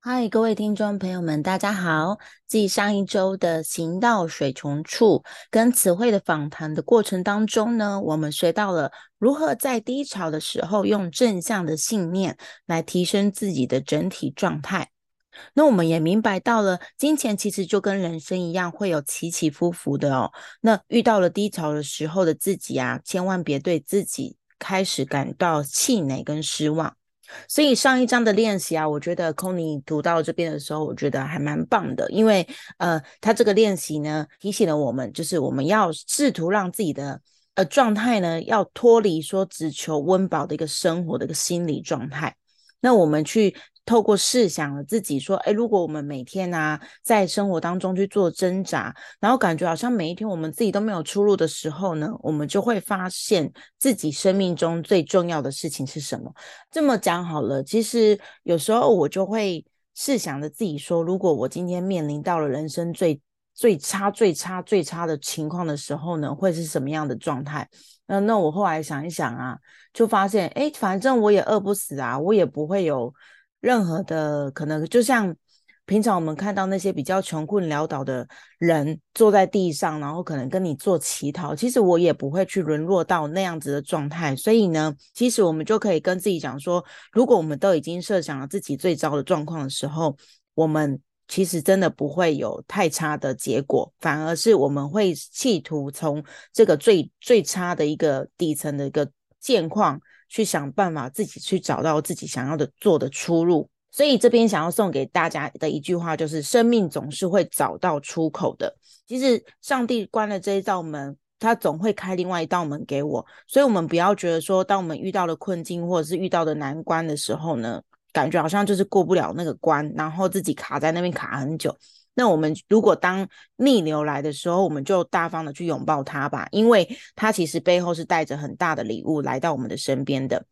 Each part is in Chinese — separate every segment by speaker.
Speaker 1: 嗨，各位听众朋友们，大家好。继上一周的行到水穷处跟词汇的访谈的过程当中呢，我们学到了如何在低潮的时候用正向的信念来提升自己的整体状态。那我们也明白到了，金钱其实就跟人生一样，会有起起伏伏的哦。那遇到了低潮的时候的自己啊，千万别对自己开始感到气馁跟失望。所以上一章的练习啊，我觉得 c o n y 读到这边的时候，我觉得还蛮棒的，因为呃，他这个练习呢，提醒了我们，就是我们要试图让自己的呃状态呢，要脱离说只求温饱的一个生活的一个心理状态。那我们去透过试想了自己说，哎，如果我们每天啊在生活当中去做挣扎，然后感觉好像每一天我们自己都没有出路的时候呢，我们就会发现自己生命中最重要的事情是什么。这么讲好了，其实有时候我就会试想着自己说，如果我今天面临到了人生最最差、最差、最差的情况的时候呢，会是什么样的状态？那那我后来想一想啊，就发现，哎，反正我也饿不死啊，我也不会有任何的可能。就像平常我们看到那些比较穷困潦倒的人坐在地上，然后可能跟你做乞讨，其实我也不会去沦落到那样子的状态。所以呢，其实我们就可以跟自己讲说，如果我们都已经设想了自己最糟的状况的时候，我们。其实真的不会有太差的结果，反而是我们会企图从这个最最差的一个底层的一个现况去想办法，自己去找到自己想要的做的出路。所以这边想要送给大家的一句话就是：生命总是会找到出口的。其实上帝关了这一道门，他总会开另外一道门给我。所以，我们不要觉得说，当我们遇到了困境或者是遇到的难关的时候呢？感觉好像就是过不了那个关，然后自己卡在那边卡很久。那我们如果当逆流来的时候，我们就大方的去拥抱它吧，因为它其实背后是带着很大的礼物来到我们的身边的。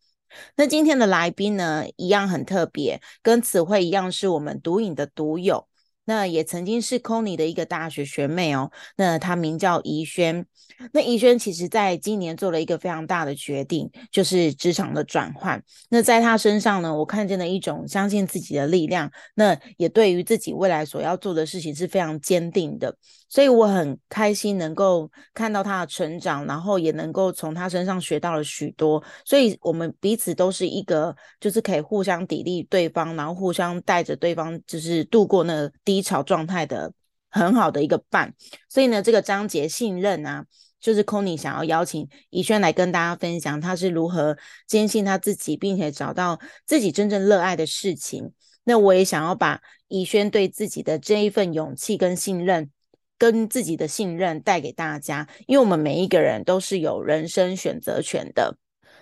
Speaker 1: 那今天的来宾呢，一样很特别，跟词汇一样，是我们毒瘾的独友。那也曾经是 Kony 的一个大学学妹哦。那她名叫怡萱。那怡萱其实在今年做了一个非常大的决定，就是职场的转换。那在她身上呢，我看见了一种相信自己的力量。那也对于自己未来所要做的事情是非常坚定的。所以我很开心能够看到他的成长，然后也能够从他身上学到了许多。所以我们彼此都是一个，就是可以互相砥砺对方，然后互相带着对方，就是度过那低潮状态的很好的一个伴。所以呢，这个章节信任啊，就是 c o n y 想要邀请怡萱来跟大家分享，他是如何坚信他自己，并且找到自己真正热爱的事情。那我也想要把怡萱对自己的这一份勇气跟信任。跟自己的信任带给大家，因为我们每一个人都是有人生选择权的。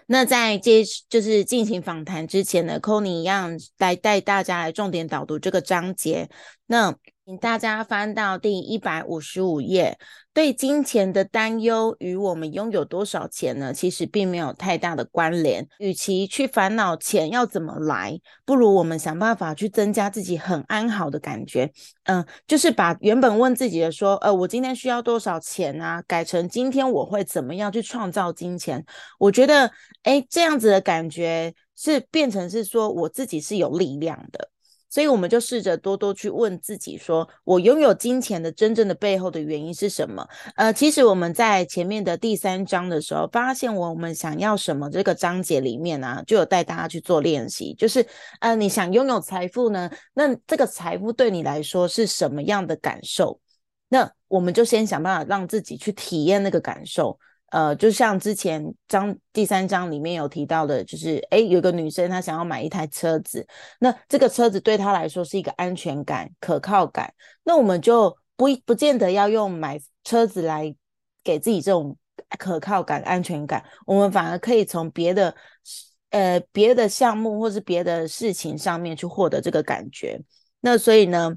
Speaker 1: 那在接就是进行访谈之前呢 c o n y 一样来带大家来重点导读这个章节。那请大家翻到第一百五十五页。对金钱的担忧与我们拥有多少钱呢？其实并没有太大的关联。与其去烦恼钱要怎么来，不如我们想办法去增加自己很安好的感觉。嗯，就是把原本问自己的说，呃，我今天需要多少钱啊，改成今天我会怎么样去创造金钱？我觉得，哎，这样子的感觉是变成是说，我自己是有力量的。所以我们就试着多多去问自己，说我拥有金钱的真正的背后的原因是什么？呃，其实我们在前面的第三章的时候，发现我们想要什么这个章节里面呢，就有带大家去做练习，就是呃，你想拥有财富呢，那这个财富对你来说是什么样的感受？那我们就先想办法让自己去体验那个感受。呃，就像之前章第三章里面有提到的，就是哎，有个女生她想要买一台车子，那这个车子对她来说是一个安全感、可靠感，那我们就不不见得要用买车子来给自己这种可靠感、安全感，我们反而可以从别的呃别的项目或是别的事情上面去获得这个感觉。那所以呢，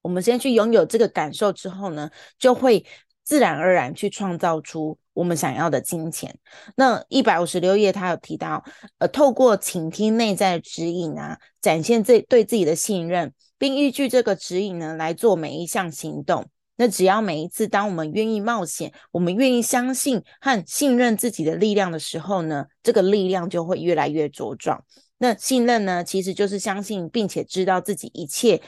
Speaker 1: 我们先去拥有这个感受之后呢，就会。自然而然去创造出我们想要的金钱。那一百五十六页，他有提到，呃，透过倾听内在指引啊，展现自对自己的信任，并依据这个指引呢来做每一项行动。那只要每一次当我们愿意冒险，我们愿意相信和信任自己的力量的时候呢，这个力量就会越来越茁壮。那信任呢，其实就是相信并且知道自己一切。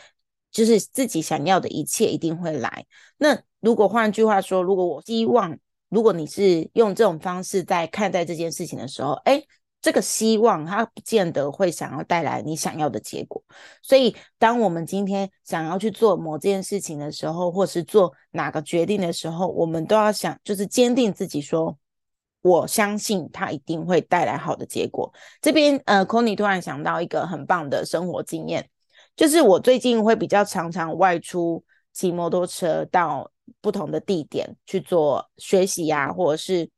Speaker 1: 就是自己想要的一切一定会来。那如果换句话说，如果我希望，如果你是用这种方式在看待这件事情的时候，哎，这个希望它不见得会想要带来你想要的结果。所以，当我们今天想要去做某件事情的时候，或是做哪个决定的时候，我们都要想，就是坚定自己，说我相信它一定会带来好的结果。这边，呃 c o n y 突然想到一个很棒的生活经验。就是我最近会比较常常外出骑摩托车到不同的地点去做学习呀，或者是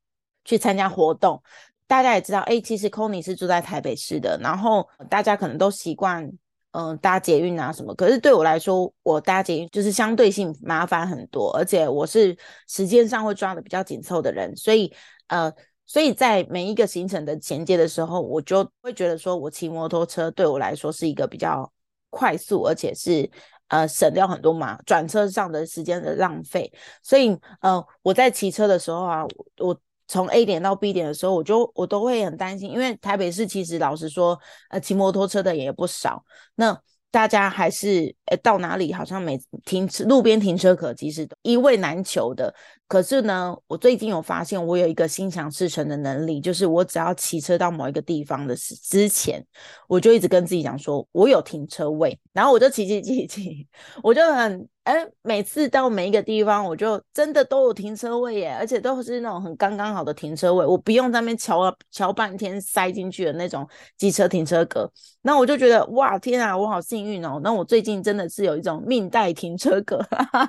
Speaker 1: 去参加活动。大家也知道，哎，其实 c o n y 是住在台北市的，然后大家可能都习惯嗯搭捷运啊什么。可是对我来说，我搭捷运就是相对性麻烦很多，而且我是时间上会抓的比较紧凑的人，所以呃，所以在每一个行程的衔接的时候，我就会觉得说我骑摩托车对我来说是一个比较。快速，而且是呃省掉很多嘛转车上的时间的浪费，所以呃我在骑车的时候啊，我从 A 点到 B 点的时候，我就我都会很担心，因为台北市其实老实说，呃骑摩托车的也不少，那大家还是呃到哪里好像每停车路边停车可其实一位难求的。可是呢，我最近有发现，我有一个心想事成的能力，就是我只要骑车到某一个地方的时之前，我就一直跟自己讲说，我有停车位，然后我就骑骑骑骑，我就很哎，每次到每一个地方，我就真的都有停车位耶，而且都是那种很刚刚好的停车位，我不用在那边瞧瞧半天塞进去的那种机车停车格。那我就觉得哇，天啊，我好幸运哦！那我最近真的是有一种命带停车格，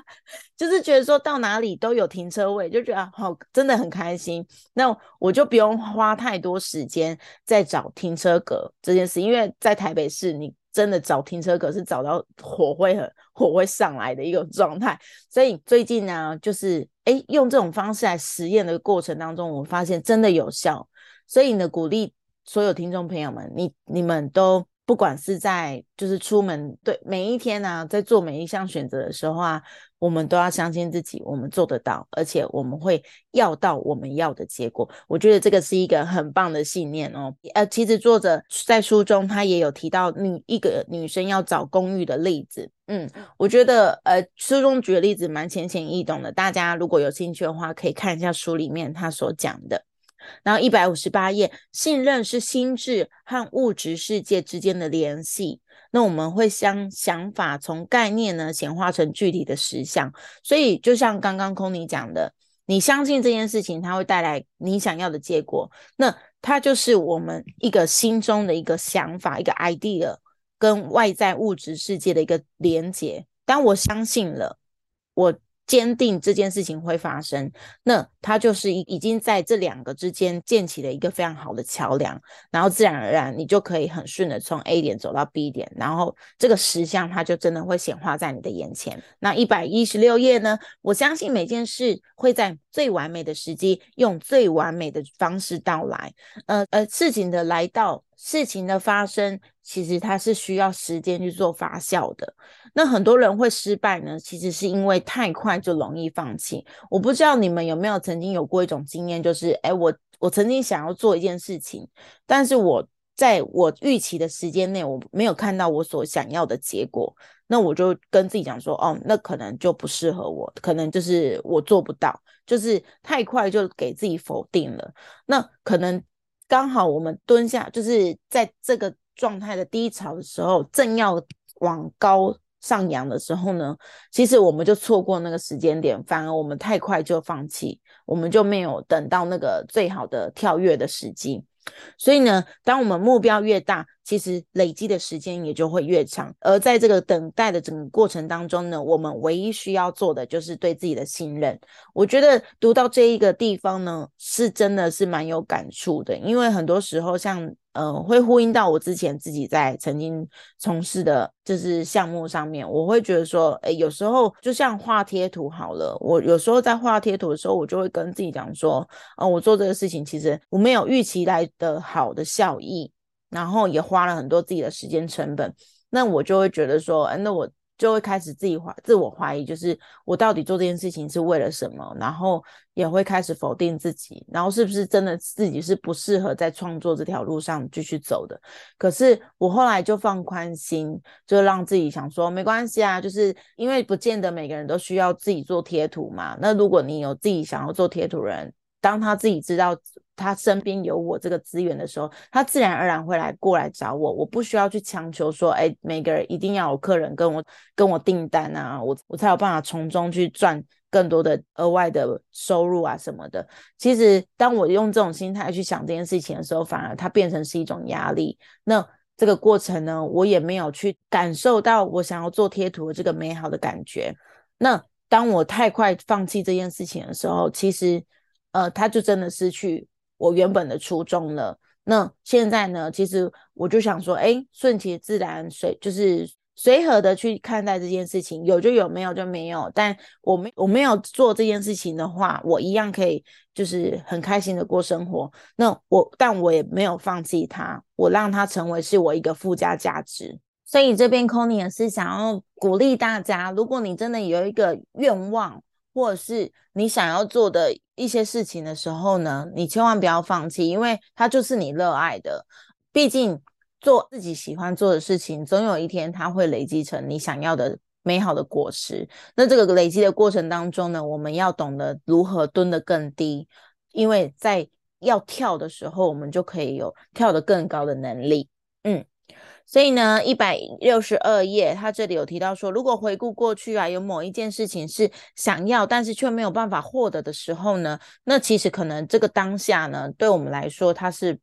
Speaker 1: 就是觉得说到哪里都有停。车位就觉得好，真的很开心。那我就不用花太多时间在找停车格这件事，因为在台北市，你真的找停车格是找到火会很火会上来的一个状态。所以最近呢，就是哎，用这种方式来实验的过程当中，我发现真的有效。所以呢，鼓励所有听众朋友们，你你们都。不管是在就是出门对每一天呢，在做每一项选择的时候啊，我们都要相信自己，我们做得到，而且我们会要到我们要的结果。我觉得这个是一个很棒的信念哦。呃，其实作者在书中他也有提到女一个女生要找公寓的例子。嗯，我觉得呃书中举的例子蛮浅显易懂的，大家如果有兴趣的话，可以看一下书里面他所讲的。然后一百五十八页，信任是心智和物质世界之间的联系。那我们会将想法从概念呢显化成具体的实相。所以就像刚刚空尼讲的，你相信这件事情，它会带来你想要的结果。那它就是我们一个心中的一个想法，一个 idea，跟外在物质世界的一个连接。当我相信了，我。坚定这件事情会发生，那他就是已已经在这两个之间建起了一个非常好的桥梁，然后自然而然你就可以很顺的从 A 点走到 B 点，然后这个实像它就真的会显化在你的眼前。那一百一十六页呢？我相信每件事会在最完美的时机，用最完美的方式到来。呃呃，事情的来到。事情的发生，其实它是需要时间去做发酵的。那很多人会失败呢，其实是因为太快就容易放弃。我不知道你们有没有曾经有过一种经验，就是，哎，我我曾经想要做一件事情，但是我在我预期的时间内，我没有看到我所想要的结果，那我就跟自己讲说，哦，那可能就不适合我，可能就是我做不到，就是太快就给自己否定了。那可能。刚好我们蹲下，就是在这个状态的低潮的时候，正要往高上扬的时候呢，其实我们就错过那个时间点，反而我们太快就放弃，我们就没有等到那个最好的跳跃的时机。所以呢，当我们目标越大，其实累积的时间也就会越长。而在这个等待的整个过程当中呢，我们唯一需要做的就是对自己的信任。我觉得读到这一个地方呢，是真的是蛮有感触的，因为很多时候像。嗯，会呼应到我之前自己在曾经从事的，就是项目上面，我会觉得说，哎，有时候就像画贴图好了，我有时候在画贴图的时候，我就会跟自己讲说，哦，我做这个事情其实我没有预期来的好的效益，然后也花了很多自己的时间成本，那我就会觉得说，哎，那我。就会开始自己怀自我怀疑，就是我到底做这件事情是为了什么？然后也会开始否定自己，然后是不是真的自己是不适合在创作这条路上继续走的？可是我后来就放宽心，就让自己想说没关系啊，就是因为不见得每个人都需要自己做贴图嘛。那如果你有自己想要做贴图人，当他自己知道。他身边有我这个资源的时候，他自然而然会来过来找我。我不需要去强求说，哎，每个人一定要有客人跟我跟我订单啊，我我才有办法从中去赚更多的额外的收入啊什么的。其实，当我用这种心态去想这件事情的时候，反而它变成是一种压力。那这个过程呢，我也没有去感受到我想要做贴图的这个美好的感觉。那当我太快放弃这件事情的时候，其实，呃，他就真的失去。我原本的初衷了，那现在呢？其实我就想说，哎，顺其自然，随就是随和的去看待这件事情，有就有，没有就没有。但我没我没有做这件事情的话，我一样可以就是很开心的过生活。那我但我也没有放弃它，我让它成为是我一个附加价值。所以这边 c o n y 也是想要鼓励大家，如果你真的有一个愿望。或者是你想要做的一些事情的时候呢，你千万不要放弃，因为它就是你热爱的。毕竟做自己喜欢做的事情，总有一天它会累积成你想要的美好的果实。那这个累积的过程当中呢，我们要懂得如何蹲得更低，因为在要跳的时候，我们就可以有跳得更高的能力。嗯。所以呢，一百六十二页，他这里有提到说，如果回顾过去啊，有某一件事情是想要，但是却没有办法获得的时候呢，那其实可能这个当下呢，对我们来说，它是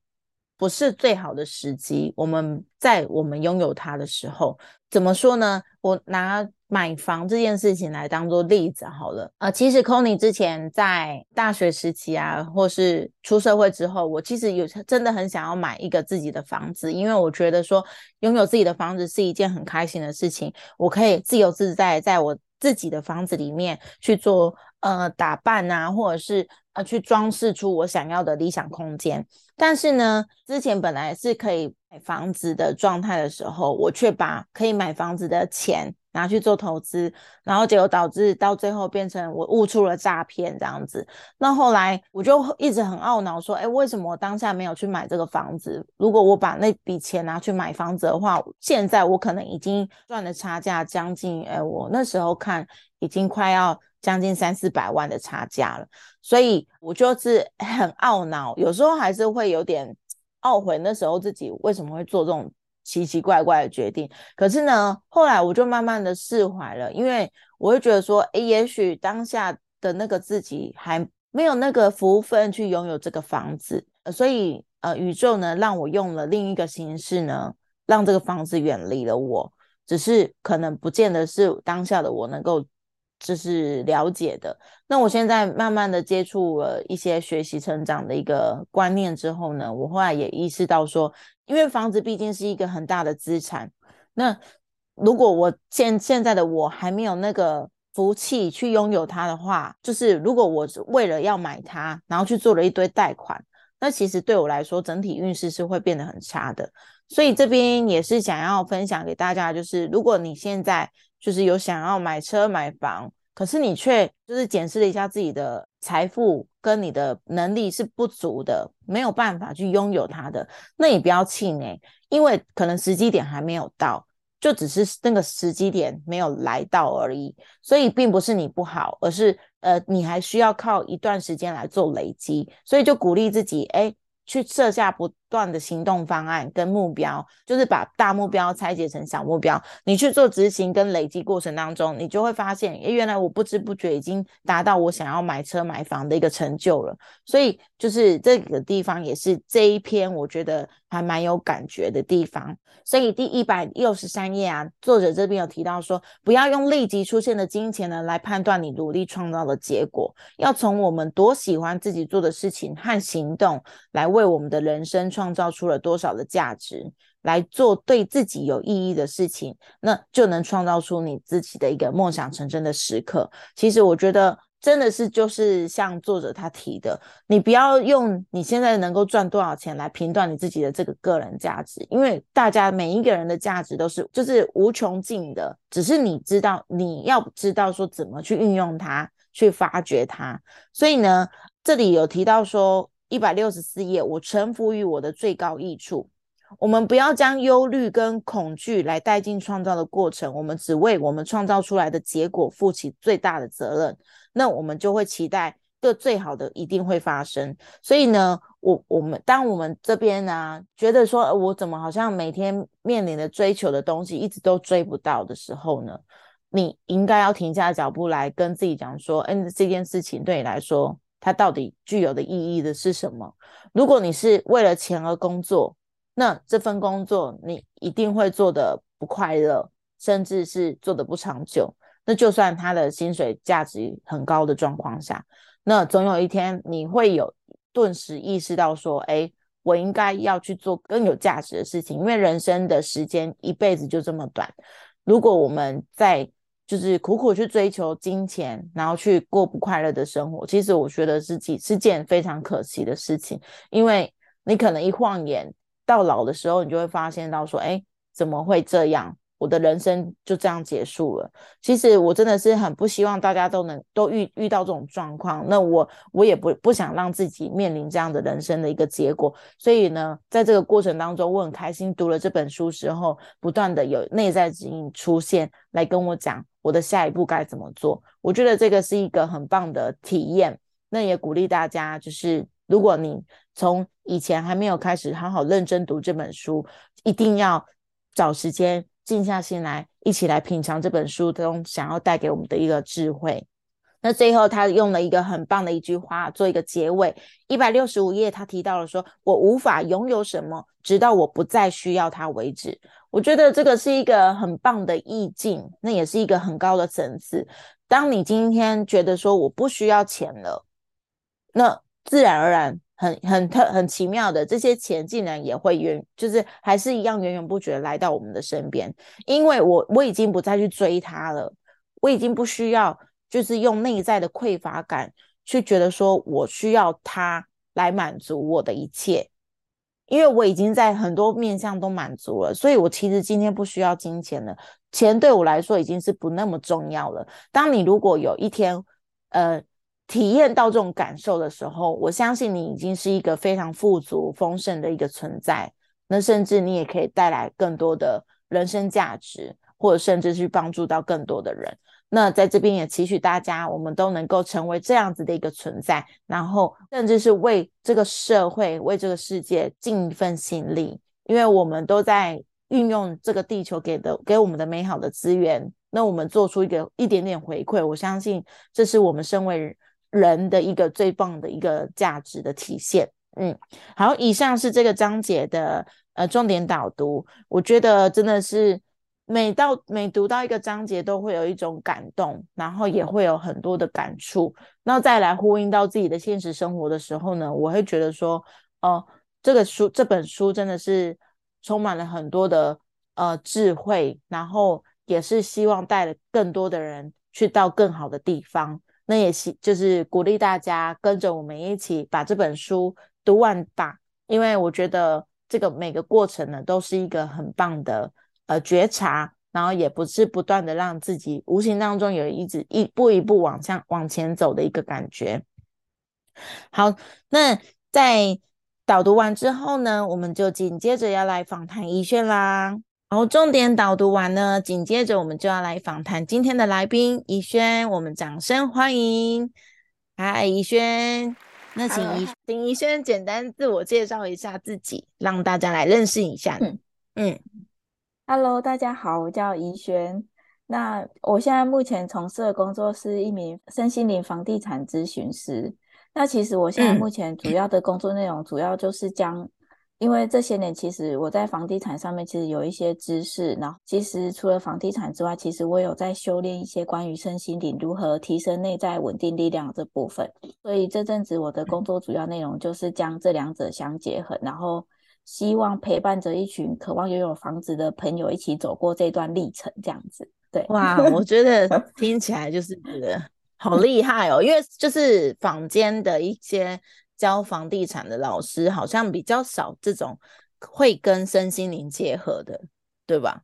Speaker 1: 不是最好的时机？我们在我们拥有它的时候，怎么说呢？我拿。买房这件事情来当做例子好了，呃，其实 c o n y 之前在大学时期啊，或是出社会之后，我其实有真的很想要买一个自己的房子，因为我觉得说拥有自己的房子是一件很开心的事情，我可以自由自在在我自己的房子里面去做呃打扮啊，或者是去装饰出我想要的理想空间。但是呢，之前本来是可以买房子的状态的时候，我却把可以买房子的钱。拿去做投资，然后结果导致到最后变成我悟出了诈骗这样子。那后来我就一直很懊恼，说：哎，为什么我当下没有去买这个房子？如果我把那笔钱拿去买房子的话，现在我可能已经赚了差价将近，哎，我那时候看已经快要将近三四百万的差价了。所以我就是很懊恼，有时候还是会有点懊悔，那时候自己为什么会做这种。奇奇怪怪的决定，可是呢，后来我就慢慢的释怀了，因为我会觉得说，诶，也许当下的那个自己还没有那个福分去拥有这个房子，所以呃，宇宙呢让我用了另一个形式呢，让这个房子远离了我，只是可能不见得是当下的我能够。就是了解的。那我现在慢慢的接触了一些学习成长的一个观念之后呢，我后来也意识到说，因为房子毕竟是一个很大的资产。那如果我现现在的我还没有那个福气去拥有它的话，就是如果我是为了要买它，然后去做了一堆贷款，那其实对我来说整体运势是会变得很差的。所以这边也是想要分享给大家，就是如果你现在。就是有想要买车买房，可是你却就是检视了一下自己的财富跟你的能力是不足的，没有办法去拥有它的，那你不要气馁，因为可能时机点还没有到，就只是那个时机点没有来到而已，所以并不是你不好，而是呃你还需要靠一段时间来做累积，所以就鼓励自己，哎，去设下不段的行动方案跟目标，就是把大目标拆解成小目标，你去做执行跟累积过程当中，你就会发现，诶，原来我不知不觉已经达到我想要买车买房的一个成就了。所以就是这个地方也是这一篇我觉得还蛮有感觉的地方。所以第一百六十三页啊，作者这边有提到说，不要用立即出现的金钱呢来判断你努力创造的结果，要从我们多喜欢自己做的事情和行动来为我们的人生。创造出了多少的价值来做对自己有意义的事情，那就能创造出你自己的一个梦想成真的时刻。其实我觉得真的是就是像作者他提的，你不要用你现在能够赚多少钱来评断你自己的这个个人价值，因为大家每一个人的价值都是就是无穷尽的，只是你知道你要知道说怎么去运用它，去发掘它。所以呢，这里有提到说。一百六十四页，我臣服于我的最高益处。我们不要将忧虑跟恐惧来带进创造的过程，我们只为我们创造出来的结果负起最大的责任。那我们就会期待个最好的一定会发生。所以呢，我我们当我们这边呢觉得说，我怎么好像每天面临的追求的东西一直都追不到的时候呢，你应该要停下脚步来跟自己讲说，嗯，这件事情对你来说。它到底具有的意义的是什么？如果你是为了钱而工作，那这份工作你一定会做的不快乐，甚至是做的不长久。那就算他的薪水价值很高的状况下，那总有一天你会有顿时意识到说：“哎，我应该要去做更有价值的事情。”因为人生的时间一辈子就这么短，如果我们在就是苦苦去追求金钱，然后去过不快乐的生活。其实我觉得是几是件非常可惜的事情，因为你可能一晃眼到老的时候，你就会发现到说，哎，怎么会这样？我的人生就这样结束了。其实我真的是很不希望大家都能都遇遇到这种状况。那我我也不不想让自己面临这样的人生的一个结果。所以呢，在这个过程当中，我很开心读了这本书时候，不断的有内在指引出现来跟我讲我的下一步该怎么做。我觉得这个是一个很棒的体验。那也鼓励大家，就是如果你从以前还没有开始好好认真读这本书，一定要找时间。静下心来，一起来品尝这本书中想要带给我们的一个智慧。那最后，他用了一个很棒的一句话做一个结尾。一百六十五页，他提到了说：“我无法拥有什么，直到我不再需要它为止。”我觉得这个是一个很棒的意境，那也是一个很高的层次。当你今天觉得说我不需要钱了，那自然而然。很很特很奇妙的，这些钱竟然也会源，就是还是一样源源不绝来到我们的身边，因为我我已经不再去追它了，我已经不需要，就是用内在的匮乏感去觉得说我需要它来满足我的一切，因为我已经在很多面向都满足了，所以我其实今天不需要金钱了，钱对我来说已经是不那么重要了。当你如果有一天，呃。体验到这种感受的时候，我相信你已经是一个非常富足、丰盛的一个存在。那甚至你也可以带来更多的人生价值，或者甚至去帮助到更多的人。那在这边也期许大家，我们都能够成为这样子的一个存在，然后甚至是为这个社会、为这个世界尽一份心力，因为我们都在运用这个地球给的给我们的美好的资源。那我们做出一个一点点回馈，我相信这是我们身为。人的一个最棒的一个价值的体现，嗯，好，以上是这个章节的呃重点导读。我觉得真的是每到每读到一个章节，都会有一种感动，然后也会有很多的感触。那再来呼应到自己的现实生活的时候呢，我会觉得说，哦，这个书这本书真的是充满了很多的呃智慧，然后也是希望带了更多的人去到更好的地方。那也希，就是鼓励大家跟着我们一起把这本书读完吧，因为我觉得这个每个过程呢，都是一个很棒的呃觉察，然后也不是不断的让自己无形当中有一直一步一步往向往前走的一个感觉。好，那在导读完之后呢，我们就紧接着要来访谈怡轩啦。然后重点导读完呢，紧接着我们就要来访谈今天的来宾怡轩，我们掌声欢迎。嗨，怡轩，那请怡请怡轩简单自我介绍一下自己，让大家来认识一下。嗯嗯
Speaker 2: ，Hello，大家好，我叫怡璇。那我现在目前从事的工作是一名身心灵房地产咨询师。那其实我现在目前主要的工作内容，主要就是将。因为这些年，其实我在房地产上面其实有一些知识，然后其实除了房地产之外，其实我有在修炼一些关于身心灵如何提升内在稳定力量这部分。所以这阵子我的工作主要内容就是将这两者相结合，然后希望陪伴着一群渴望拥有房子的朋友一起走过这段历程，这样子。对，
Speaker 1: 哇，我觉得听起来就是觉 得好厉害哦，因为就是坊间的一些。教房地产的老师好像比较少这种会跟身心灵结合的，对吧？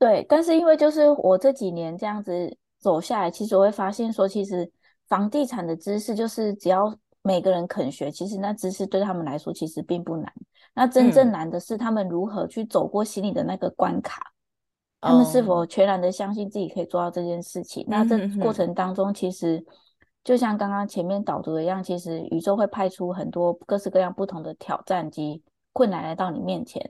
Speaker 2: 对，但是因为就是我这几年这样子走下来，其实我会发现说，其实房地产的知识就是只要每个人肯学，其实那知识对他们来说其实并不难。那真正难的是他们如何去走过心里的那个关卡，他们是否全然的相信自己可以做到这件事情？那这过程当中，其实。就像刚刚前面导读的一样，其实宇宙会派出很多各式各样不同的挑战及困难来到你面前。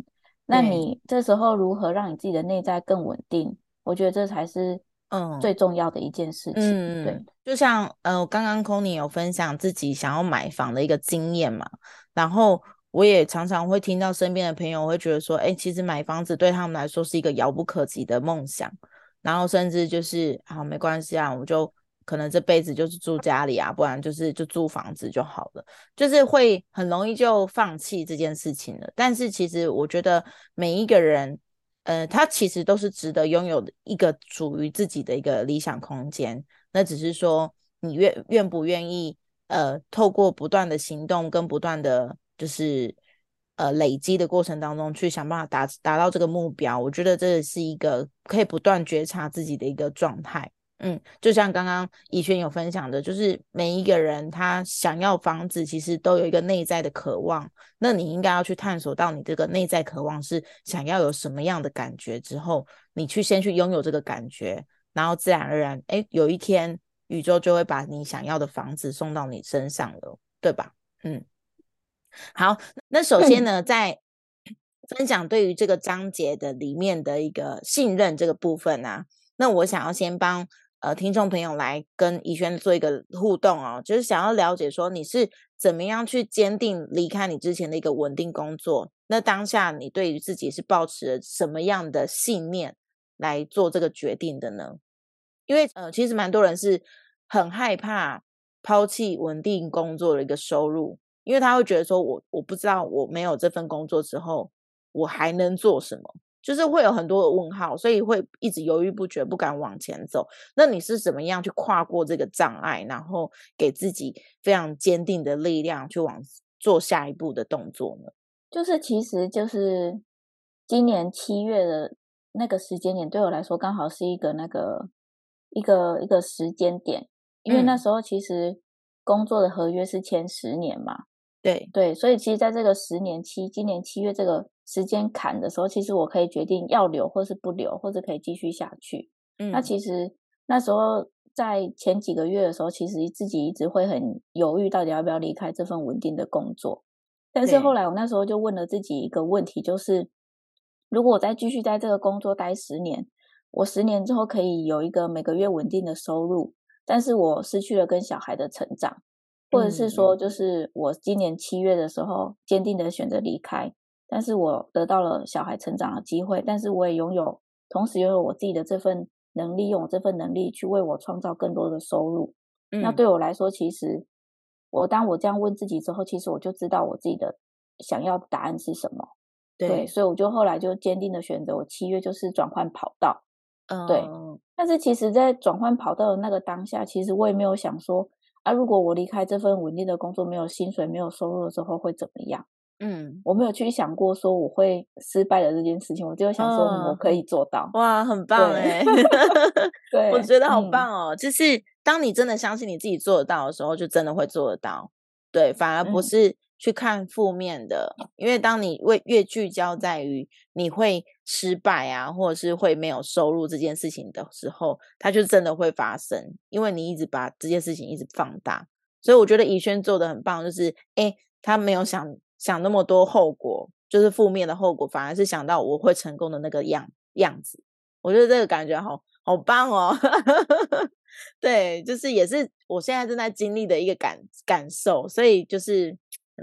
Speaker 2: 那你这时候如何让你自己的内在更稳定？我觉得这才是嗯最重要的一件事情。嗯，对。
Speaker 1: 就像呃，刚刚 c o n y 有分享自己想要买房的一个经验嘛，然后我也常常会听到身边的朋友会觉得说，哎，其实买房子对他们来说是一个遥不可及的梦想，然后甚至就是啊，没关系啊，我就。可能这辈子就是住家里啊，不然就是就租房子就好了，就是会很容易就放弃这件事情了。但是其实我觉得每一个人，呃，他其实都是值得拥有一个属于自己的一个理想空间。那只是说你愿愿不愿意，呃，透过不断的行动跟不断的就是呃累积的过程当中，去想办法达达到这个目标。我觉得这是一个可以不断觉察自己的一个状态。嗯，就像刚刚怡轩有分享的，就是每一个人他想要房子，其实都有一个内在的渴望。那你应该要去探索到你这个内在渴望是想要有什么样的感觉之后，你去先去拥有这个感觉，然后自然而然，哎，有一天宇宙就会把你想要的房子送到你身上了，对吧？嗯，好，那首先呢，在分享对于这个章节的里面的一个信任这个部分呢，那我想要先帮。呃，听众朋友来跟怡轩做一个互动哦，就是想要了解说你是怎么样去坚定离开你之前的一个稳定工作，那当下你对于自己是抱持了什么样的信念来做这个决定的呢？因为呃，其实蛮多人是很害怕抛弃稳定工作的一个收入，因为他会觉得说我我不知道我没有这份工作之后我还能做什么。就是会有很多的问号，所以会一直犹豫不决，不敢往前走。那你是怎么样去跨过这个障碍，然后给自己非常坚定的力量，去往做下一步的动作呢？
Speaker 2: 就是，其实就是今年七月的那个时间点，对我来说刚好是一个那个一个一个时间点，因为那时候其实工作的合约是签十年嘛。
Speaker 1: 对
Speaker 2: 对，所以其实在这个十年期，今年七月这个。时间坎的时候，其实我可以决定要留或是不留，或者可以继续下去。嗯，那其实那时候在前几个月的时候，其实自己一直会很犹豫，到底要不要离开这份稳定的工作。但是后来我那时候就问了自己一个问题，就是如果我再继续在这个工作待十年，我十年之后可以有一个每个月稳定的收入，但是我失去了跟小孩的成长，或者是说，就是我今年七月的时候坚定的选择离开。但是我得到了小孩成长的机会，但是我也拥有，同时拥有我自己的这份能力，用我这份能力去为我创造更多的收入。那对我来说，其实我当我这样问自己之后，其实我就知道我自己的想要答案是什么。对，所以我就后来就坚定的选择，我七月就是转换跑道。嗯，对。但是其实，在转换跑道的那个当下，其实我也没有想说，啊，如果我离开这份稳定的工作，没有薪水、没有收入的时候会怎么样？嗯，我没有去想过说我会失败的这件事情，我就想说我可以做到。
Speaker 1: 哇，很棒哎！
Speaker 2: 对，
Speaker 1: 我觉得好棒哦。就是当你真的相信你自己做得到的时候，就真的会做得到。对，反而不是去看负面的，因为当你越越聚焦在于你会失败啊，或者是会没有收入这件事情的时候，它就真的会发生，因为你一直把这件事情一直放大。所以我觉得怡轩做的很棒，就是哎，他没有想想那么多后果，就是负面的后果，反而是想到我会成功的那个样样子。我觉得这个感觉好好棒哦。对，就是也是我现在正在经历的一个感感受，所以就是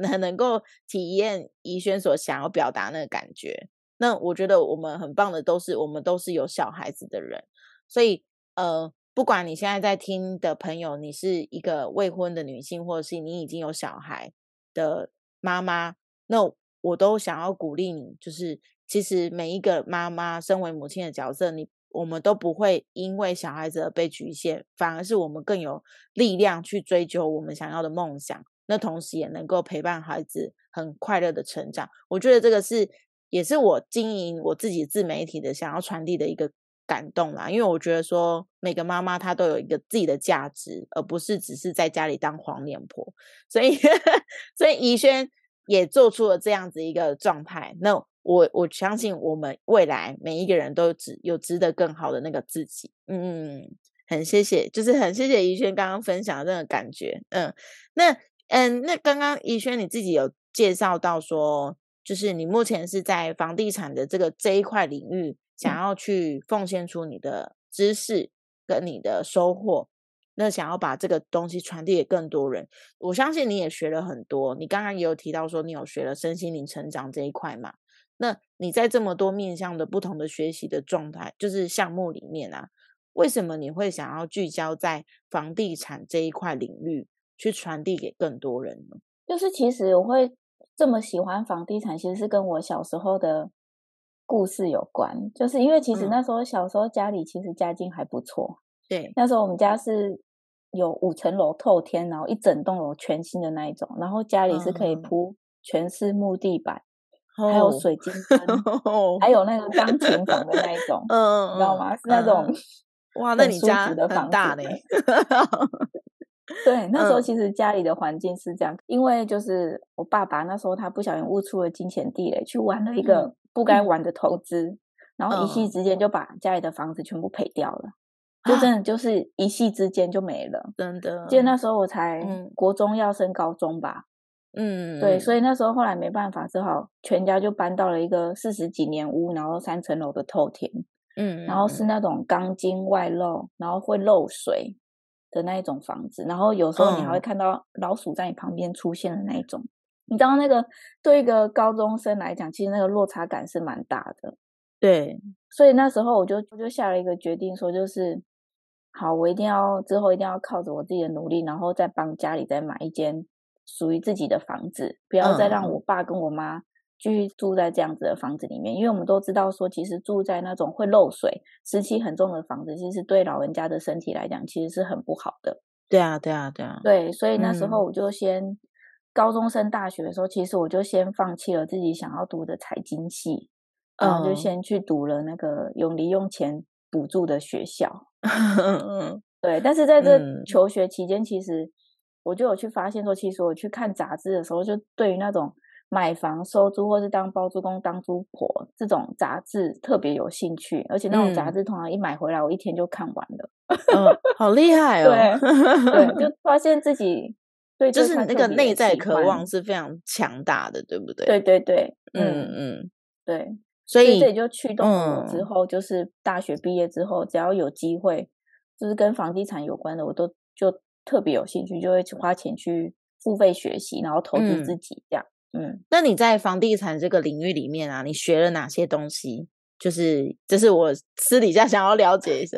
Speaker 1: 很能够体验怡轩所想要表达那个感觉。那我觉得我们很棒的，都是我们都是有小孩子的人，所以呃，不管你现在在听的朋友，你是一个未婚的女性，或者是你已经有小孩的妈妈，那我都想要鼓励你，就是其实每一个妈妈身为母亲的角色，你我们都不会因为小孩子而被局限，反而是我们更有力量去追求我们想要的梦想，那同时也能够陪伴孩子很快乐的成长。我觉得这个是。也是我经营我自己自媒体的想要传递的一个感动啦，因为我觉得说每个妈妈她都有一个自己的价值，而不是只是在家里当黄脸婆。所以，所以怡轩也做出了这样子一个状态。那我我相信我们未来每一个人都值有值得更好的那个自己。嗯，很谢谢，就是很谢谢怡轩刚刚分享的那个感觉。嗯，那嗯，那刚刚怡轩你自己有介绍到说。就是你目前是在房地产的这个这一块领域，想要去奉献出你的知识跟你的收获，那想要把这个东西传递给更多人。我相信你也学了很多，你刚刚也有提到说你有学了身心灵成长这一块嘛？那你在这么多面向的不同的学习的状态，就是项目里面啊，为什么你会想要聚焦在房地产这一块领域去传递给更多人呢？
Speaker 2: 就是其实我会。这么喜欢房地产，其实是跟我小时候的故事有关。就是因为其实那时候小时候家里其实家境还不错，
Speaker 1: 对，
Speaker 2: 那时候我们家是有五层楼透天，然后一整栋楼全新的那一种，然后家里是可以铺全是木地板，还有水晶灯，还有那个钢琴房的那一种，嗯，你知道吗？是那种
Speaker 1: 哇，那你家很大嘞。
Speaker 2: 对，那时候其实家里的环境是这样，因为就是我爸爸那时候他不小心悟出了金钱地雷，去玩了一个不该玩的投资，然后一夕之间就把家里的房子全部赔掉了，就真的就是一夕之间就没了，
Speaker 1: 真的。
Speaker 2: 记得那时候我才国中要升高中吧，嗯，对，所以那时候后来没办法，只好全家就搬到了一个四十几年屋，然后三层楼的透天，嗯，然后是那种钢筋外露，然后会漏水。的那一种房子，然后有时候你还会看到老鼠在你旁边出现的那一种，你知道那个对一个高中生来讲，其实那个落差感是蛮大的。
Speaker 1: 对，
Speaker 2: 所以那时候我就我就下了一个决定，说就是好，我一定要之后一定要靠着我自己的努力，然后再帮家里再买一间属于自己的房子，不要再让我爸跟我妈。继续住在这样子的房子里面，因为我们都知道说，其实住在那种会漏水、湿气很重的房子，其实对老人家的身体来讲，其实是很不好的。
Speaker 1: 对啊，对啊，对啊。
Speaker 2: 对，所以那时候我就先高中升大学的时候，其实我就先放弃了自己想要读的财经系，然后就先去读了那个用零用钱补助的学校。对，但是在这求学期间，其实我就有去发现说，其实我去看杂志的时候，就对于那种。买房收租，或是当包租公、当租婆，这种杂志特别有兴趣，而且那种杂志通常一买回来，我一天就看完了。
Speaker 1: 嗯，好厉害
Speaker 2: 哦！对，就发现自己对，
Speaker 1: 就是那个内在渴望是非常强大的，对不对？
Speaker 2: 对对对，嗯嗯，对。所以这也就驱动我之后，就是大学毕业之后，只要有机会，就是跟房地产有关的，我都就特别有兴趣，就会花钱去付费学习，然后投资自己这样。
Speaker 1: 嗯，那你在房地产这个领域里面啊，你学了哪些东西？就是这是我私底下想要了解一下。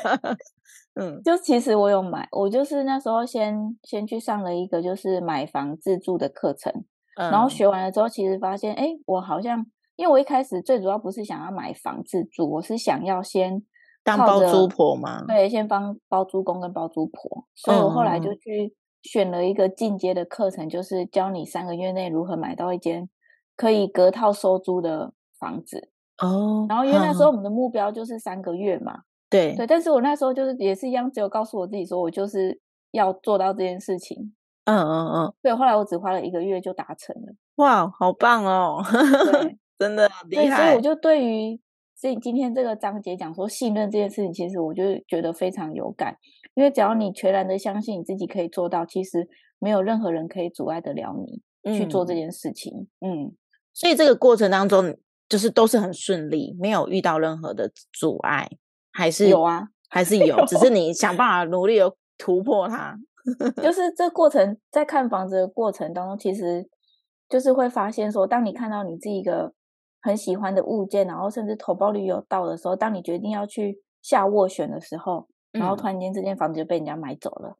Speaker 2: 嗯，就其实我有买，我就是那时候先先去上了一个就是买房自住的课程，然后学完了之后，其实发现，哎，我好像因为我一开始最主要不是想要买房自住，我是想要先
Speaker 1: 当包租婆嘛？
Speaker 2: 对，先帮包租公跟包租婆，所以我后来就去。选了一个进阶的课程，就是教你三个月内如何买到一间可以隔套收租的房子哦。然后因为那时候我们的目标就是三个月嘛，
Speaker 1: 对
Speaker 2: 对。但是我那时候就是也是一样，只有告诉我自己说我就是要做到这件事情。嗯嗯嗯。对，后来我只花了一个月就达成了。
Speaker 1: 哇，好棒哦！真的厉
Speaker 2: 害。所以我就对于这今天这个章节讲说信任这件事情，其实我就觉得非常有感。因为只要你全然的相信你自己可以做到，其实没有任何人可以阻碍得了你去做这件事情。嗯，
Speaker 1: 所以这个过程当中，就是都是很顺利，没有遇到任何的阻碍，还是
Speaker 2: 有啊，
Speaker 1: 还 是有，只是你想办法努力的突破它。
Speaker 2: 就是这过程，在看房子的过程当中，其实就是会发现说，当你看到你自己一个很喜欢的物件，然后甚至投报率有到的时候，当你决定要去下斡旋的时候。然后突然间，这间房子就被人家买走了。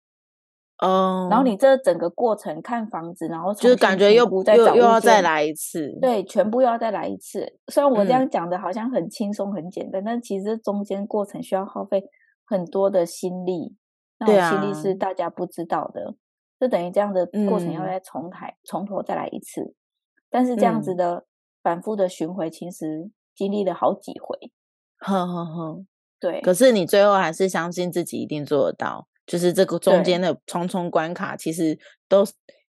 Speaker 1: 哦。
Speaker 2: 然后你这整个过程看房子，然后
Speaker 1: 就是感觉又不
Speaker 2: 再
Speaker 1: 又又要再来一次。
Speaker 2: 对，全部又要再来一次。虽然我这样讲的好像很轻松很简单，但其实中间过程需要耗费很多的心力。那种心力是大家不知道的。就等于这样的过程要再重台从头再来一次。但是这样子的反复的巡回，其实经历了好几回。
Speaker 1: 呵呵呵。
Speaker 2: 对，
Speaker 1: 可是你最后还是相信自己一定做得到，就是这个中间的重重关卡，其实都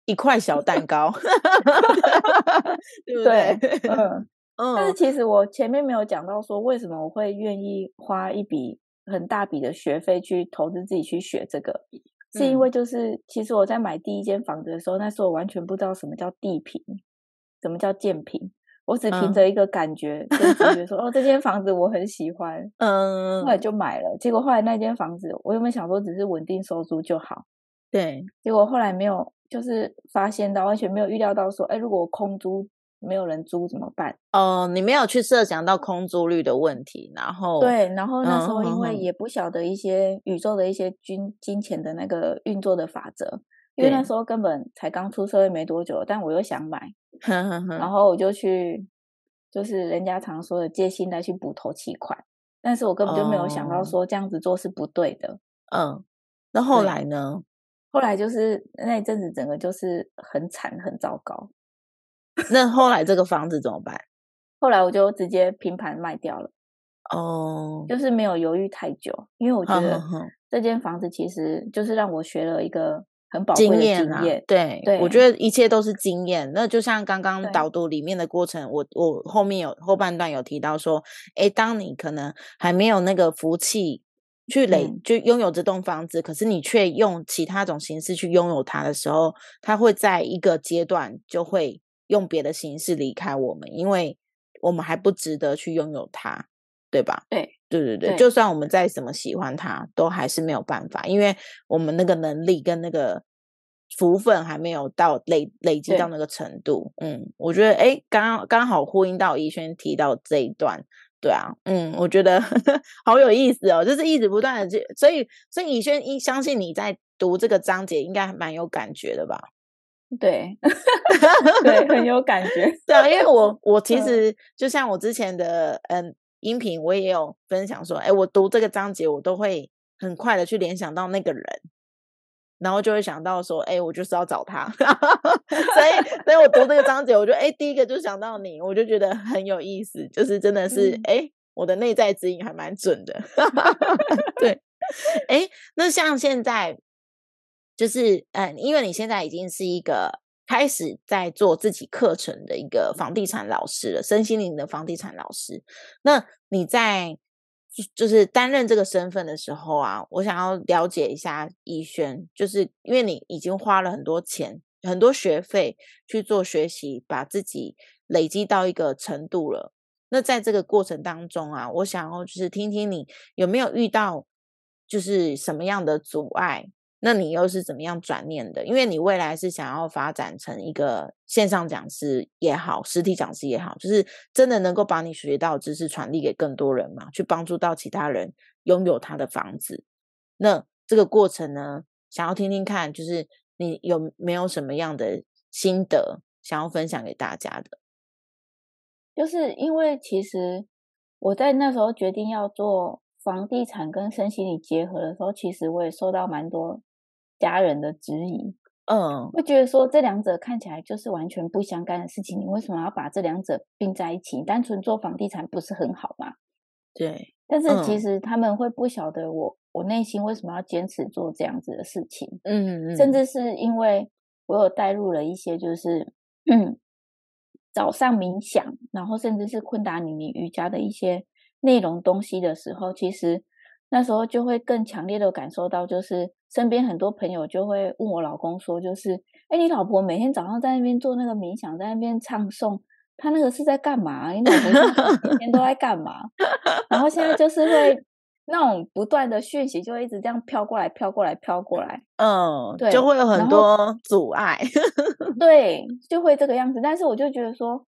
Speaker 1: 一块小蛋 糕，对不对？
Speaker 2: 嗯 嗯。但是其实我前面没有讲到说，为什么我会愿意花一笔很大笔的学费去投资自己去学这个，是因为就是其实我在买第一间房子的时候，那时候我完全不知道什么叫地平，什么叫建平。我只凭着一个感觉，就直觉说：“哦，这间房子我很喜欢。”嗯，后来就买了。结果后来那间房子，我有没有想说只是稳定收租就好？
Speaker 1: 对。
Speaker 2: 结果后来没有，就是发现到完全没有预料到说：“哎，如果我空租没有人租怎么办？”
Speaker 1: 哦，你没有去设想到空租率的问题，然后
Speaker 2: 对，然后那时候因为也不晓得一些宇宙的一些金金钱的那个运作的法则，因为那时候根本才刚出社会没多久，但我又想买。然 后我就去，就是人家常说的借信贷去补头期款，但是我根本就没有想到说这样子做是不对的。
Speaker 1: 嗯，那后来呢？
Speaker 2: 后来就是那一阵子整个就是很惨很糟糕。
Speaker 1: 那后来 这个房子怎么办？
Speaker 2: 后来我就直接平盘卖掉了。
Speaker 1: 哦，
Speaker 2: 就是没有犹豫太久，因为我觉得这间房子其实就是让我学了一个。很宝贵的经验啊，
Speaker 1: 对，我觉得一切都是经验。那就像刚刚导读里面的过程，我我后面有后半段有提到说，哎，当你可能还没有那个福气去累，就拥有这栋房子，可是你却用其他种形式去拥有它的时候，它会在一个阶段就会用别的形式离开我们，因为我们还不值得去拥有它，对吧？
Speaker 2: 对。
Speaker 1: 对对对，就算我们再怎么喜欢他，都还是没有办法，因为我们那个能力跟那个福分还没有到累累积到那个程度。嗯，我觉得哎，刚刚好呼应到怡轩提到这一段，对啊，嗯，我觉得 好有意思哦，就是一直不断的去，所以所以怡轩一相信你在读这个章节应该蛮有感觉的吧？
Speaker 2: 对，对，很有感觉。
Speaker 1: 对啊，因为我我其实就像我之前的嗯。音频我也有分享说，哎，我读这个章节，我都会很快的去联想到那个人，然后就会想到说，哎，我就是要找他，所以，所以我读这个章节，我就哎，第一个就想到你，我就觉得很有意思，就是真的是，哎，我的内在指引还蛮准的，对，哎，那像现在，就是，嗯，因为你现在已经是一个。开始在做自己课程的一个房地产老师了，身心灵的房地产老师。那你在就是担任这个身份的时候啊，我想要了解一下逸轩，就是因为你已经花了很多钱、很多学费去做学习，把自己累积到一个程度了。那在这个过程当中啊，我想要就是听听你有没有遇到就是什么样的阻碍。那你又是怎么样转念的？因为你未来是想要发展成一个线上讲师也好，实体讲师也好，就是真的能够把你学到知识传递给更多人嘛，去帮助到其他人拥有他的房子。那这个过程呢，想要听听看，就是你有没有什么样的心得想要分享给大家的？
Speaker 2: 就是因为其实我在那时候决定要做房地产跟身心理结合的时候，其实我也受到蛮多。家人的质疑，
Speaker 1: 嗯，
Speaker 2: 会觉得说这两者看起来就是完全不相干的事情，你为什么要把这两者并在一起？单纯做房地产不是很好吗？
Speaker 1: 对，
Speaker 2: 但是其实他们会不晓得我我内心为什么要坚持做这样子的事情，
Speaker 1: 嗯。嗯，
Speaker 2: 甚至是因为我有带入了一些就是嗯早上冥想，然后甚至是昆达尼尼瑜伽的一些内容东西的时候，其实那时候就会更强烈的感受到，就是身边很多朋友就会问我老公说，就是哎，你老婆每天早上在那边做那个冥想，在那边唱诵，她那个是在干嘛？你老婆每天都在干嘛？然后现在就是会。那种不断的讯息就会一直这样飘过来，飘过来，飘过来，
Speaker 1: 嗯，
Speaker 2: 对，
Speaker 1: 就会有很多阻碍，
Speaker 2: 对，就会这个样子。但是我就觉得说，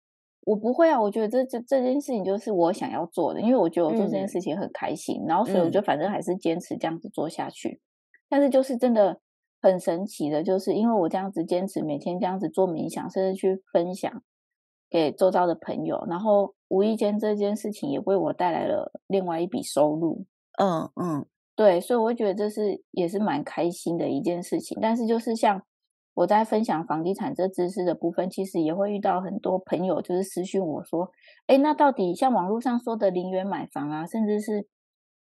Speaker 2: 我不会啊，我觉得这这这件事情就是我想要做的，因为我觉得我做这件事情很开心，然后所以我就反正还是坚持这样子做下去。但是就是真的很神奇的，就是因为我这样子坚持每天这样子做冥想，甚至去分享给周遭的朋友，然后无意间这件事情也为我带来了另外一笔收入。
Speaker 1: 嗯嗯，
Speaker 2: 对，所以我会觉得这是也是蛮开心的一件事情。但是就是像我在分享房地产这知识的部分，其实也会遇到很多朋友就是私讯我说：“哎，那到底像网络上说的零元买房啊，甚至是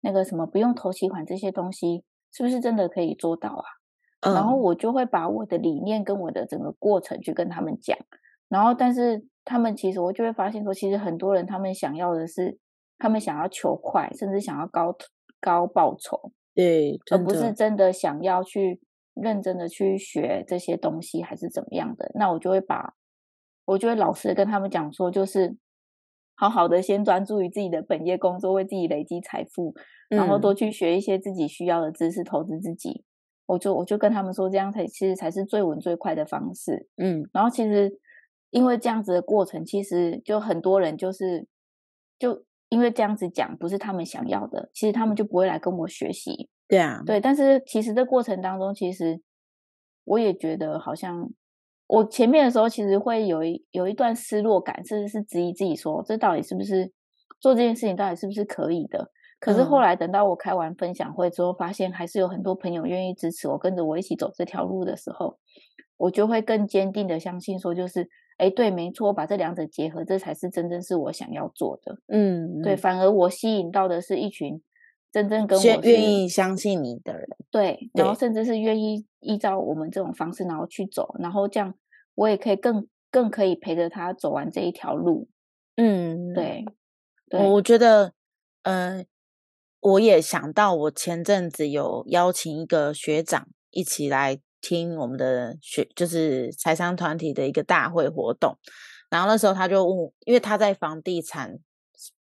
Speaker 2: 那个什么不用投期款这些东西，是不是真的可以做到啊？”然后我就会把我的理念跟我的整个过程去跟他们讲。然后，但是他们其实我就会发现说，其实很多人他们想要的是。他们想要求快，甚至想要高高报酬，
Speaker 1: 对，
Speaker 2: 而不是真的想要去认真的去学这些东西，还是怎么样的？那我就会把，我就会老实跟他们讲说，就是好好的先专注于自己的本业工作，为自己累积财富，然后多去学一些自己需要的知识，投资自己。我就我就跟他们说，这样才其实才是最稳最快的方式。嗯，然后其实因为这样子的过程，其实就很多人就是就。因为这样子讲不是他们想要的，其实他们就不会来跟我学习。
Speaker 1: 对啊，
Speaker 2: 对。但是其实这过程当中，其实我也觉得好像我前面的时候，其实会有一有一段失落感，甚至是质疑自己说，这到底是不是做这件事情，到底是不是可以的？可是后来等到我开完分享会之后，发现还是有很多朋友愿意支持我，跟着我一起走这条路的时候，我就会更坚定的相信说，就是。哎，对，没错，把这两者结合，这才是真正是我想要做的。嗯，对，反而我吸引到的是一群真正跟我
Speaker 1: 愿意相信你的人。
Speaker 2: 对，然后甚至是愿意依照我们这种方式，然后去走，然后这样我也可以更更可以陪着他走完这一条路。嗯，对，
Speaker 1: 我我觉得，嗯，我也想到，我前阵子有邀请一个学长一起来。听我们的学就是财商团体的一个大会活动，然后那时候他就问，因为他在房地产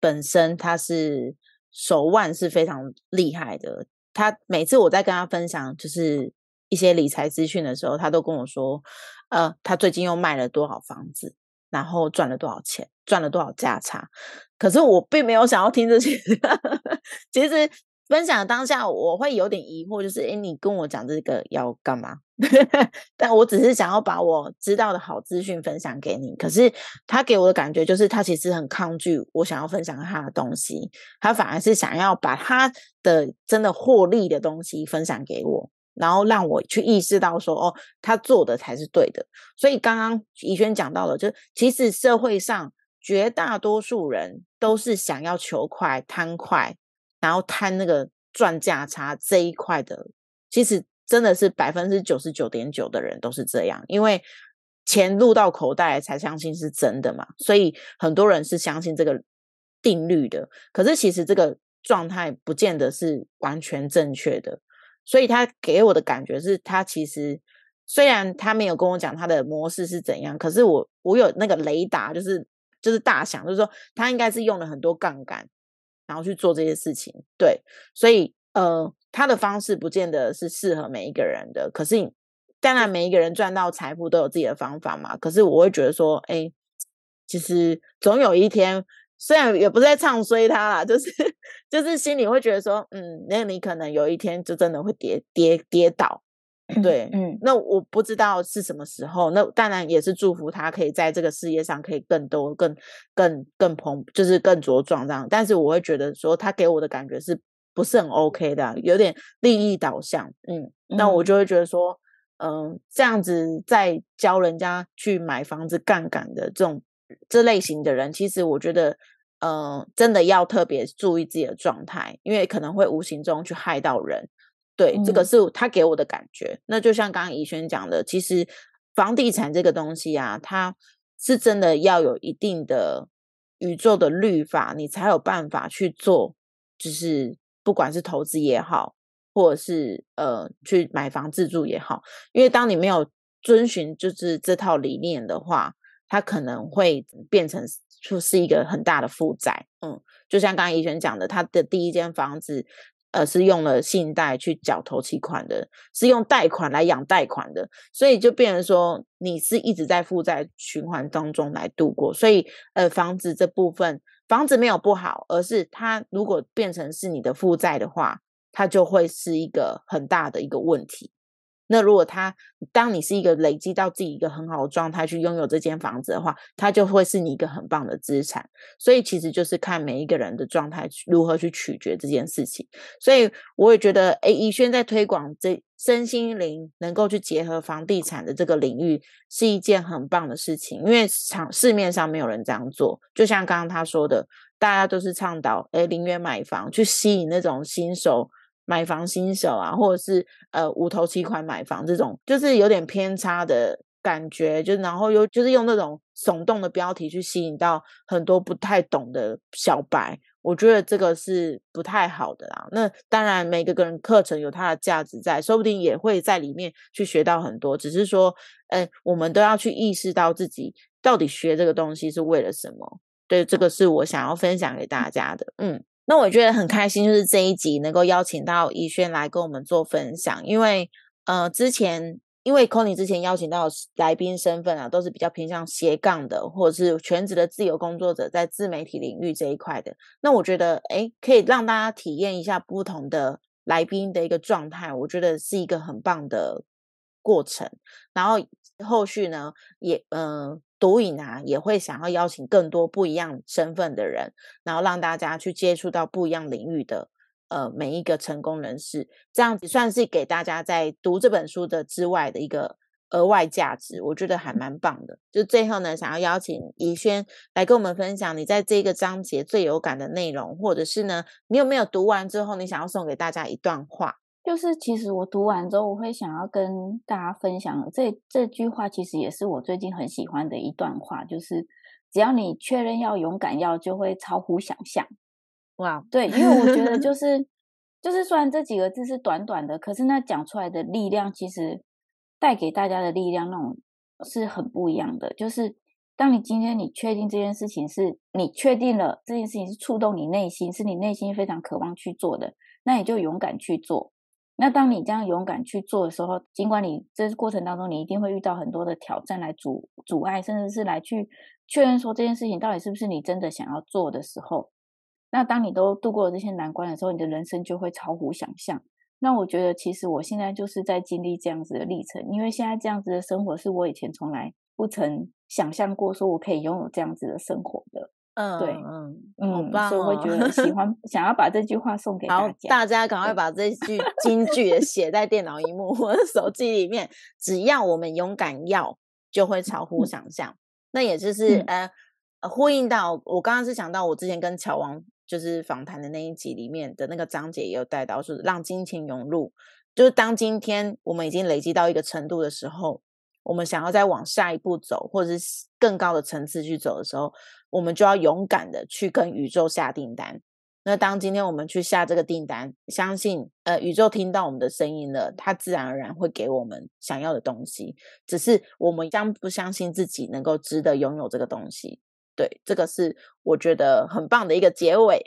Speaker 1: 本身他是手腕是非常厉害的，他每次我在跟他分享就是一些理财资讯的时候，他都跟我说，呃，他最近又卖了多少房子，然后赚了多少钱，赚了多少价差，可是我并没有想要听这些，其实。分享当下，我会有点疑惑，就是哎，你跟我讲这个要干嘛？但我只是想要把我知道的好资讯分享给你。可是他给我的感觉就是，他其实很抗拒我想要分享他的东西，他反而是想要把他的真的获利的东西分享给我，然后让我去意识到说，哦，他做的才是对的。所以刚刚怡轩讲到了，就其实社会上绝大多数人都是想要求快、贪快。然后贪那个赚价差这一块的，其实真的是百分之九十九点九的人都是这样，因为钱入到口袋才相信是真的嘛，所以很多人是相信这个定律的。可是其实这个状态不见得是完全正确的，所以他给我的感觉是他其实虽然他没有跟我讲他的模式是怎样，可是我我有那个雷达，就是就是大想，就是说他应该是用了很多杠杆。然后去做这些事情，对，所以呃，他的方式不见得是适合每一个人的。可是，当然每一个人赚到财富都有自己的方法嘛。可是我会觉得说，哎，其实总有一天，虽然也不是在唱衰他啦，就是 就是心里会觉得说，嗯，那你可能有一天就真的会跌跌跌倒。对，嗯，那我不知道是什么时候。那当然也是祝福他可以在这个事业上可以更多、更、更、更蓬，就是更茁壮这样。但是我会觉得说，他给我的感觉是不是很 OK 的，有点利益导向。嗯，那我就会觉得说，嗯，这样子在教人家去买房子杠杆的这种这类型的人，其实我觉得，嗯，真的要特别注意自己的状态，因为可能会无形中去害到人。对，这个是他给我的感觉。那就像刚刚怡轩讲的，其实房地产这个东西啊，它是真的要有一定的宇宙的律法，你才有办法去做，就是不管是投资也好，或者是呃去买房自住也好，因为当你没有遵循就是这套理念的话，它可能会变成就是一个很大的负债。嗯，就像刚刚怡璇讲的，他的第一间房子。呃，是用了信贷去缴头期款的，是用贷款来养贷款的，所以就变成说你是一直在负债循环当中来度过。所以，呃，房子这部分，房子没有不好，而是它如果变成是你的负债的话，它就会是一个很大的一个问题。那如果他当你是一个累积到自己一个很好的状态去拥有这间房子的话，它就会是你一个很棒的资产。所以其实就是看每一个人的状态如何去取决这件事情。所以我也觉得，哎，逸轩在推广这身心灵能够去结合房地产的这个领域是一件很棒的事情，因为场市面上没有人这样做。就像刚刚他说的，大家都是倡导哎零元买房，去吸引那种新手。买房新手啊，或者是呃五头期款买房这种，就是有点偏差的感觉，就然后又就是用那种耸动的标题去吸引到很多不太懂的小白，我觉得这个是不太好的啦。那当然，每个个人课程有它的价值在，说不定也会在里面去学到很多。只是说，呃，我们都要去意识到自己到底学这个东西是为了什么。对，这个是我想要分享给大家的。嗯。那我觉得很开心，就是这一集能够邀请到怡轩来跟我们做分享，因为呃，之前因为 Conny 之前邀请到来宾身份啊，都是比较偏向斜杠的，或者是全职的自由工作者，在自媒体领域这一块的。那我觉得，哎，可以让大家体验一下不同的来宾的一个状态，我觉得是一个很棒的过程。然后后续呢，也嗯。毒瘾啊，也会想要邀请更多不一样身份的人，然后让大家去接触到不一样领域的呃每一个成功人士，这样子算是给大家在读这本书的之外的一个额外价值，我觉得还蛮棒的。就最后呢，想要邀请怡轩来跟我们分享你在这个章节最有感的内容，或者是呢，你有没有读完之后你想要送给大家一段话？
Speaker 2: 就是其实我读完之后，我会想要跟大家分享这这句话，其实也是我最近很喜欢的一段话，就是只要你确认要勇敢要，就会超乎想象。
Speaker 1: 哇，
Speaker 2: 对，因为我觉得就 是就是虽然这几个字是短短的，可是那讲出来的力量，其实带给大家的力量那种是很不一样的。就是当你今天你确定这件事情是你确定了这件事情是触动你内心，是你内心非常渴望去做的，那你就勇敢去做。那当你这样勇敢去做的时候，尽管你这过程当中你一定会遇到很多的挑战来阻阻碍，甚至是来去确认说这件事情到底是不是你真的想要做的时候，那当你都度过了这些难关的时候，你的人生就会超乎想象。那我觉得其实我现在就是在经历这样子的历程，因为现在这样子的生活是我以前从来不曾想象过，说我可以拥有这样子的生活的。
Speaker 1: 嗯，
Speaker 2: 对，
Speaker 1: 嗯
Speaker 2: 嗯，所以我会觉得喜欢，想要把这句话送给大家。
Speaker 1: 大家赶快把这句金句写在电脑荧幕或者手机里面。只要我们勇敢要，就会超乎想象。那也就是呃，呼应到我刚刚是想到我之前跟乔王就是访谈的那一集里面的那个章节也有带到，是让金钱涌入。就是当今天我们已经累积到一个程度的时候。我们想要再往下一步走，或者是更高的层次去走的时候，我们就要勇敢的去跟宇宙下订单。那当今天我们去下这个订单，相信呃宇宙听到我们的声音了，它自然而然会给我们想要的东西。只是我们相不相信自己能够值得拥有这个东西？对，这个是我觉得很棒的一个结尾。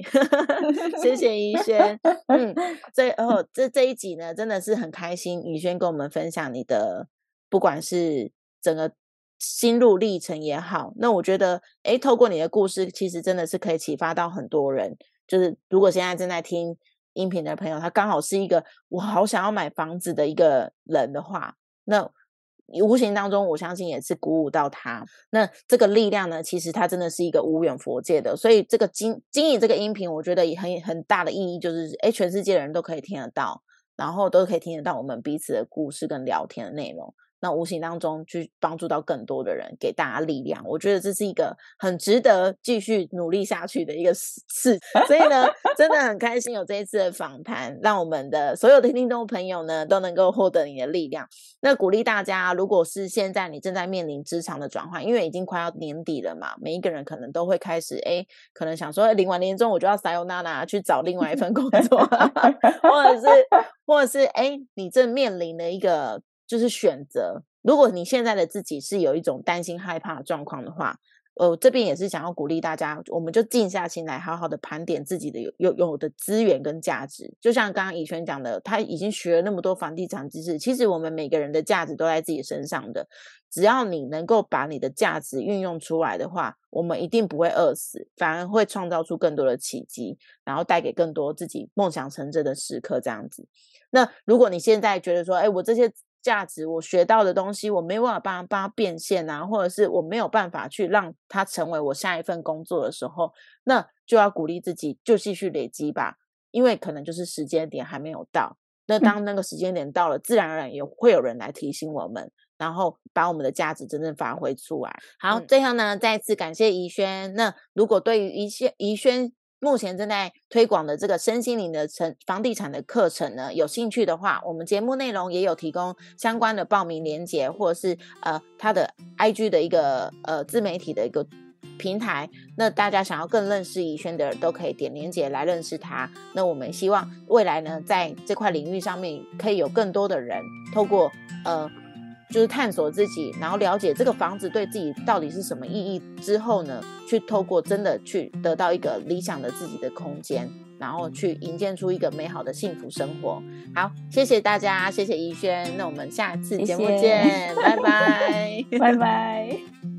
Speaker 1: 谢谢怡轩。嗯，最后这这一集呢，真的是很开心，宇轩跟我们分享你的。不管是整个心路历程也好，那我觉得，哎，透过你的故事，其实真的是可以启发到很多人。就是如果现在正在听音频的朋友，他刚好是一个我好想要买房子的一个人的话，那无形当中，我相信也是鼓舞到他。那这个力量呢，其实它真的是一个无远佛界的。所以这个经经营这个音频，我觉得也很很大的意义，就是哎，全世界的人都可以听得到，然后都可以听得到我们彼此的故事跟聊天的内容。那无形当中去帮助到更多的人，给大家力量。我觉得这是一个很值得继续努力下去的一个事。所以呢，真的很开心有这一次的访谈，让我们的所有的听众朋友呢都能够获得你的力量。那鼓励大家，如果是现在你正在面临职场的转换，因为已经快要年底了嘛，每一个人可能都会开始哎，可能想说领完年终我就要撒由娜娜去找另外一份工作，或者是或者是哎，你正面临的一个。就是选择。如果你现在的自己是有一种担心、害怕的状况的话，呃，这边也是想要鼓励大家，我们就静下心来，好好的盘点自己的有有有的资源跟价值。就像刚刚以轩讲的，他已经学了那么多房地产知识，其实我们每个人的价值都在自己身上的。只要你能够把你的价值运用出来的话，我们一定不会饿死，反而会创造出更多的奇迹，然后带给更多自己梦想成真的时刻。这样子。那如果你现在觉得说，哎，我这些。价值我学到的东西，我没有办法帮帮他变现啊，或者是我没有办法去让他成为我下一份工作的时候，那就要鼓励自己，就继续累积吧。因为可能就是时间点还没有到，那当那个时间点到了，自然而然也会有人来提醒我们，然后把我们的价值真正发挥出来。好，最后呢，再次感谢怡轩。那如果对于怡轩怡轩。目前正在推广的这个身心灵的成房地产的课程呢，有兴趣的话，我们节目内容也有提供相关的报名链接，或者是呃他的 IG 的一个呃自媒体的一个平台。那大家想要更认识怡轩的都可以点链接来认识他。那我们希望未来呢，在这块领域上面，可以有更多的人透过呃。就是探索自己，然后了解这个房子对自己到底是什么意义之后呢，去透过真的去得到一个理想的自己的空间，然后去营建出一个美好的幸福生活。好，谢谢大家，谢谢怡轩，那我们下次节目见，拜拜，
Speaker 2: 拜拜。